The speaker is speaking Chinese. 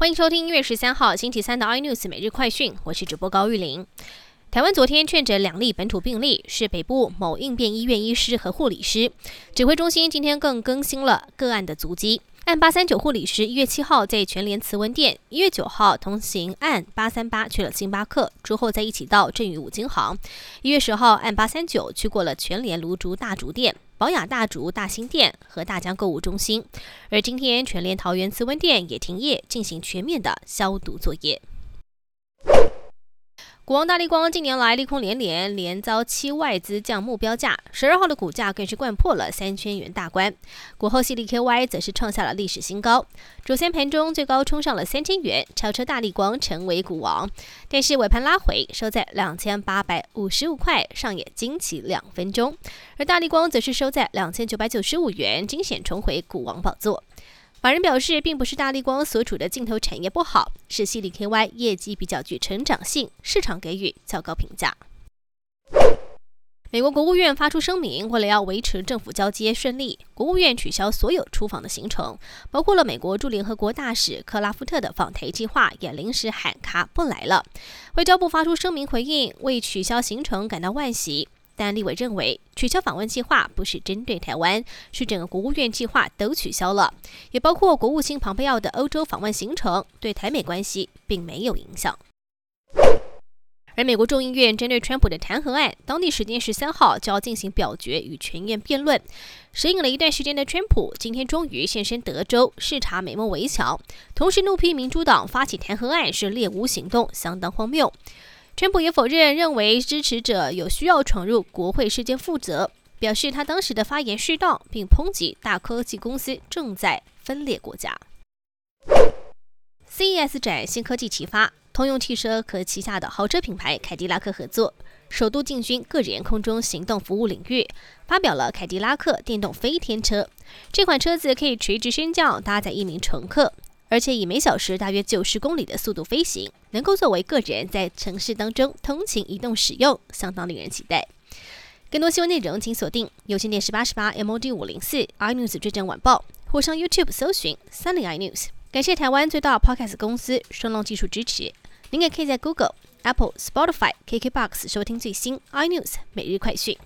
欢迎收听一月十三号星期三的 iNews 每日快讯，我是主播高玉玲。台湾昨天确诊两例本土病例，是北部某应变医院医师和护理师。指挥中心今天更更新了个案的足迹。案八三九护理师一月七号在全联慈文店，一月九号同行案八三八去了星巴克，之后再一起到振宇五金行。一月十号案八三九去过了全联芦竹大竹店。宝雅大竹大兴店和大江购物中心，而今天全联桃园慈温店也停业，进行全面的消毒作业。股王大力光近年来利空连连，连遭七外资降目标价，十二号的股价更是掼破了三千元大关。股后 CDKY 则是创下了历史新高，主线盘中最高冲上了三千元，超车大力光成为股王。但是尾盘拉回，收在两千八百五十五块，上演惊奇两分钟。而大力光则是收在两千九百九十五元，惊险重回股王宝座。法人表示，并不是大力光所处的镜头产业不好，是 c d KY 业绩比较具成长性，市场给予较高评价。美国国务院发出声明，为了要维持政府交接顺利，国务院取消所有出访的行程，包括了美国驻联合国大使克拉夫特的访台计划也临时喊卡不来了。外交部发出声明回应，为取消行程感到惋惜。但立委认为，取消访问计划不是针对台湾，是整个国务院计划都取消了，也包括国务卿庞佩奥的欧洲访问行程，对台美关系并没有影响。而美国众议院针对川普的弹劾案，当地时间十三号就要进行表决与全院辩论。适应了一段时间的川普，今天终于现身德州视察美梦围墙，同时怒批民主党发起弹劾案是猎巫行动，相当荒谬。川普也否认，认为支持者有需要闯入国会事件负责，表示他当时的发言适当，并抨击大科技公司正在分裂国家。CES 展新科技启发，通用汽车和旗下的豪车品牌凯迪拉克合作，首度进军个人空中行动服务领域，发表了凯迪拉克电动飞天车。这款车子可以垂直升降，搭载一名乘客。而且以每小时大约九十公里的速度飞行，能够作为个人在城市当中通勤移动使用，相当令人期待。更多新闻内容请锁定有线电视八十八 MOD 五零四 iNews 追踪晚报，或上 YouTube 搜寻三零 iNews。感谢台湾最大 Podcast 公司双龙技术支持。您也可以在 Google、Apple、Spotify、KKBox 收听最新 iNews 每日快讯。